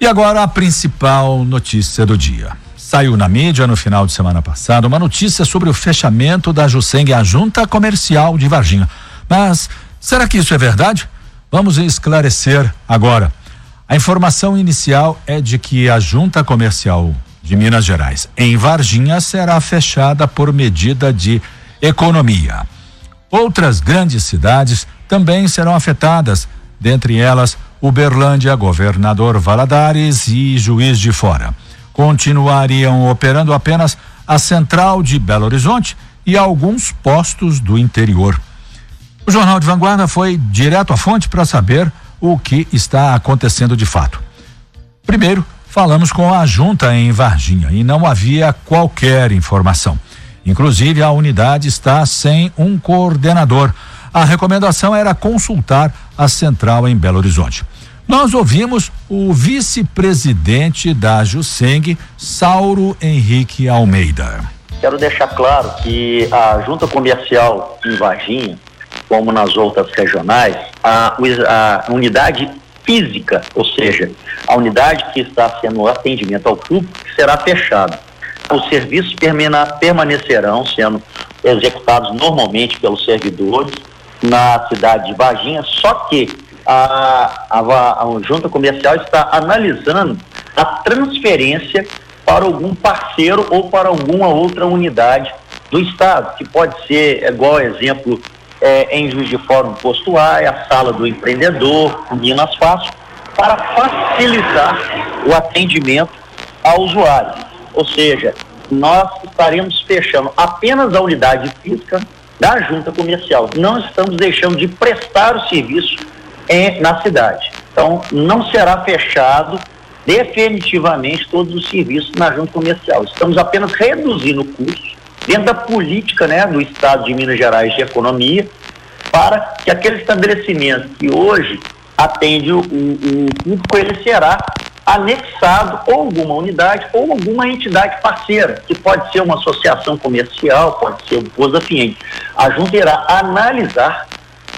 E agora a principal notícia do dia. Saiu na mídia no final de semana passado uma notícia sobre o fechamento da Jusseng, a junta comercial de Varginha. Mas será que isso é verdade? Vamos esclarecer agora. A informação inicial é de que a junta comercial de Minas Gerais em Varginha será fechada por medida de economia. Outras grandes cidades também serão afetadas, dentre elas Uberlândia, Governador Valadares e Juiz de Fora. Continuariam operando apenas a central de Belo Horizonte e alguns postos do interior. O Jornal de Vanguarda foi direto à fonte para saber o que está acontecendo de fato. Primeiro, falamos com a junta em Varginha e não havia qualquer informação. Inclusive, a unidade está sem um coordenador. A recomendação era consultar a central em Belo Horizonte. Nós ouvimos o vice-presidente da Juseng, Sauro Henrique Almeida. Quero deixar claro que a junta comercial em Varginha, como nas outras regionais, a, a unidade física, ou seja, a unidade que está sendo atendimento ao público, será fechada. Os serviços permanecerão sendo executados normalmente pelos servidores na cidade de Varginha, só que a, a, a junta comercial está analisando a transferência para algum parceiro ou para alguma outra unidade do Estado, que pode ser, igual exemplo, é, em Juiz de Fora, no Posto A, a sala do empreendedor, o Minas Fácil, para facilitar o atendimento ao usuário. Ou seja, nós estaremos fechando apenas a unidade física da junta comercial. Não estamos deixando de prestar o serviço em, na cidade. Então, não será fechado definitivamente todos os serviços na junta comercial. Estamos apenas reduzindo o custo dentro da política né, do Estado de Minas Gerais de economia para que aquele estabelecimento que hoje atende o, o, o público, ele será anexado ou alguma unidade ou alguma entidade parceira, que pode ser uma associação comercial, pode ser da FIEM. A junta irá analisar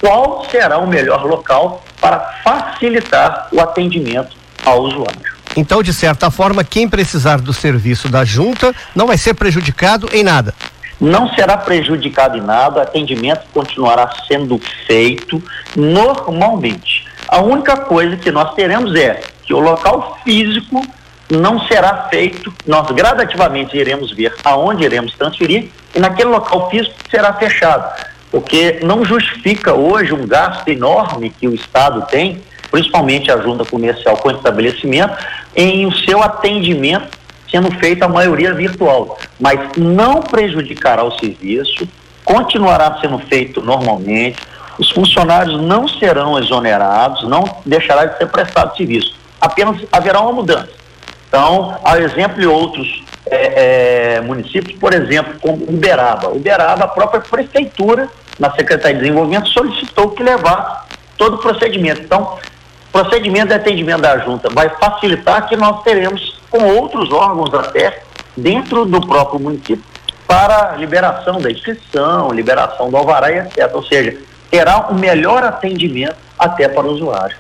qual será o melhor local para facilitar o atendimento ao usuário. Então, de certa forma, quem precisar do serviço da junta não vai ser prejudicado em nada. Não será prejudicado em nada, o atendimento continuará sendo feito normalmente. A única coisa que nós teremos é que o local físico não será feito, nós gradativamente iremos ver aonde iremos transferir e naquele local físico será fechado, porque não justifica hoje um gasto enorme que o Estado tem, principalmente a junta comercial com estabelecimento, em o seu atendimento sendo feito a maioria virtual, mas não prejudicará o serviço, continuará sendo feito normalmente, os funcionários não serão exonerados, não deixará de ser prestado serviço. Apenas haverá uma mudança. Então, a exemplo de outros é, é, municípios, por exemplo, como Uberaba. Uberaba, a própria prefeitura, na Secretaria de Desenvolvimento, solicitou que levasse todo o procedimento. Então, procedimento de atendimento da junta vai facilitar que nós teremos com outros órgãos até dentro do próprio município para liberação da inscrição, liberação do alvará e etc. Ou seja, terá um melhor atendimento até para o usuário.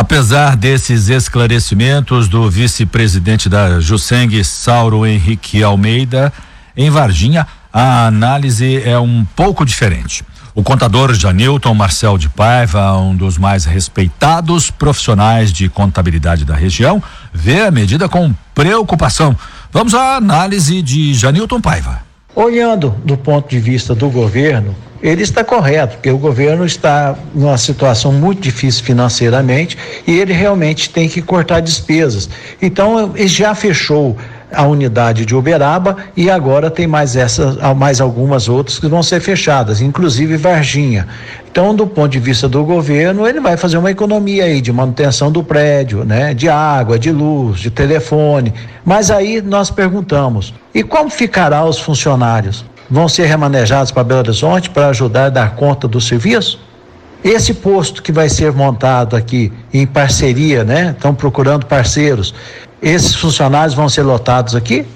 Apesar desses esclarecimentos do vice-presidente da Jusseng, Sauro Henrique Almeida, em Varginha, a análise é um pouco diferente. O contador Janilton Marcel de Paiva, um dos mais respeitados profissionais de contabilidade da região, vê a medida com preocupação. Vamos à análise de Janilton Paiva. Olhando do ponto de vista do governo, ele está correto, porque o governo está numa situação muito difícil financeiramente e ele realmente tem que cortar despesas. Então, ele já fechou a unidade de Uberaba e agora tem mais essas, mais algumas outras que vão ser fechadas, inclusive Varginha. Então, do ponto de vista do governo, ele vai fazer uma economia aí de manutenção do prédio, né, de água, de luz, de telefone. Mas aí nós perguntamos: e como ficará os funcionários? Vão ser remanejados para Belo Horizonte para ajudar a dar conta do serviço? Esse posto que vai ser montado aqui em parceria, né? Estão procurando parceiros. Esses funcionários vão ser lotados aqui?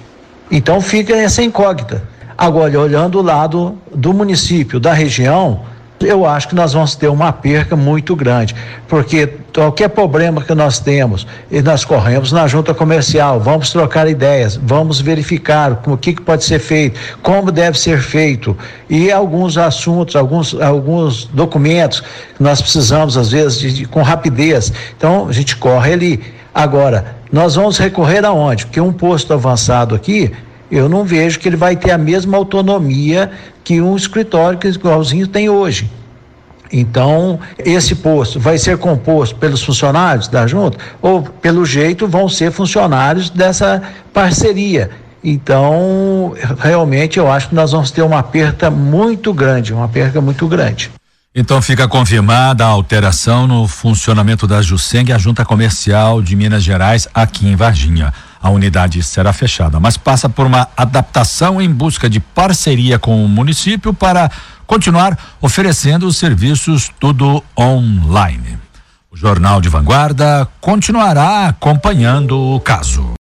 Então fica essa incógnita. Agora, olhando o lado do município, da região, eu acho que nós vamos ter uma perca muito grande, porque qualquer problema que nós temos, e nós corremos na junta comercial, vamos trocar ideias, vamos verificar o que, que pode ser feito, como deve ser feito, e alguns assuntos, alguns, alguns documentos que nós precisamos, às vezes, de, de, com rapidez. Então, a gente corre ali. Agora, nós vamos recorrer aonde? Porque um posto avançado aqui, eu não vejo que ele vai ter a mesma autonomia que um escritório que igualzinho tem hoje. Então, esse posto vai ser composto pelos funcionários da junta ou, pelo jeito, vão ser funcionários dessa parceria. Então, realmente, eu acho que nós vamos ter uma perda muito grande, uma perda muito grande. Então fica confirmada a alteração no funcionamento da Juseng, a junta comercial de Minas Gerais, aqui em Varginha. A unidade será fechada, mas passa por uma adaptação em busca de parceria com o município para continuar oferecendo os serviços tudo online. O Jornal de Vanguarda continuará acompanhando o caso.